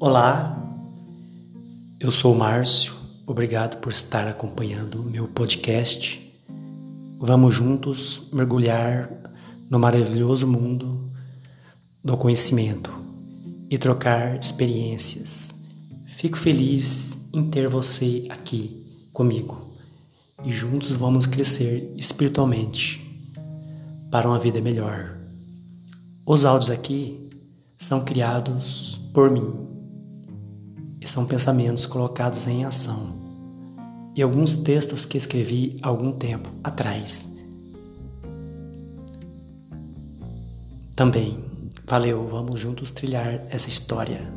Olá, eu sou Márcio, obrigado por estar acompanhando meu podcast. Vamos juntos mergulhar no maravilhoso mundo do conhecimento e trocar experiências. Fico feliz em ter você aqui comigo e juntos vamos crescer espiritualmente para uma vida melhor. Os áudios aqui são criados por mim são pensamentos colocados em ação e alguns textos que escrevi algum tempo atrás. Também, valeu, vamos juntos trilhar essa história.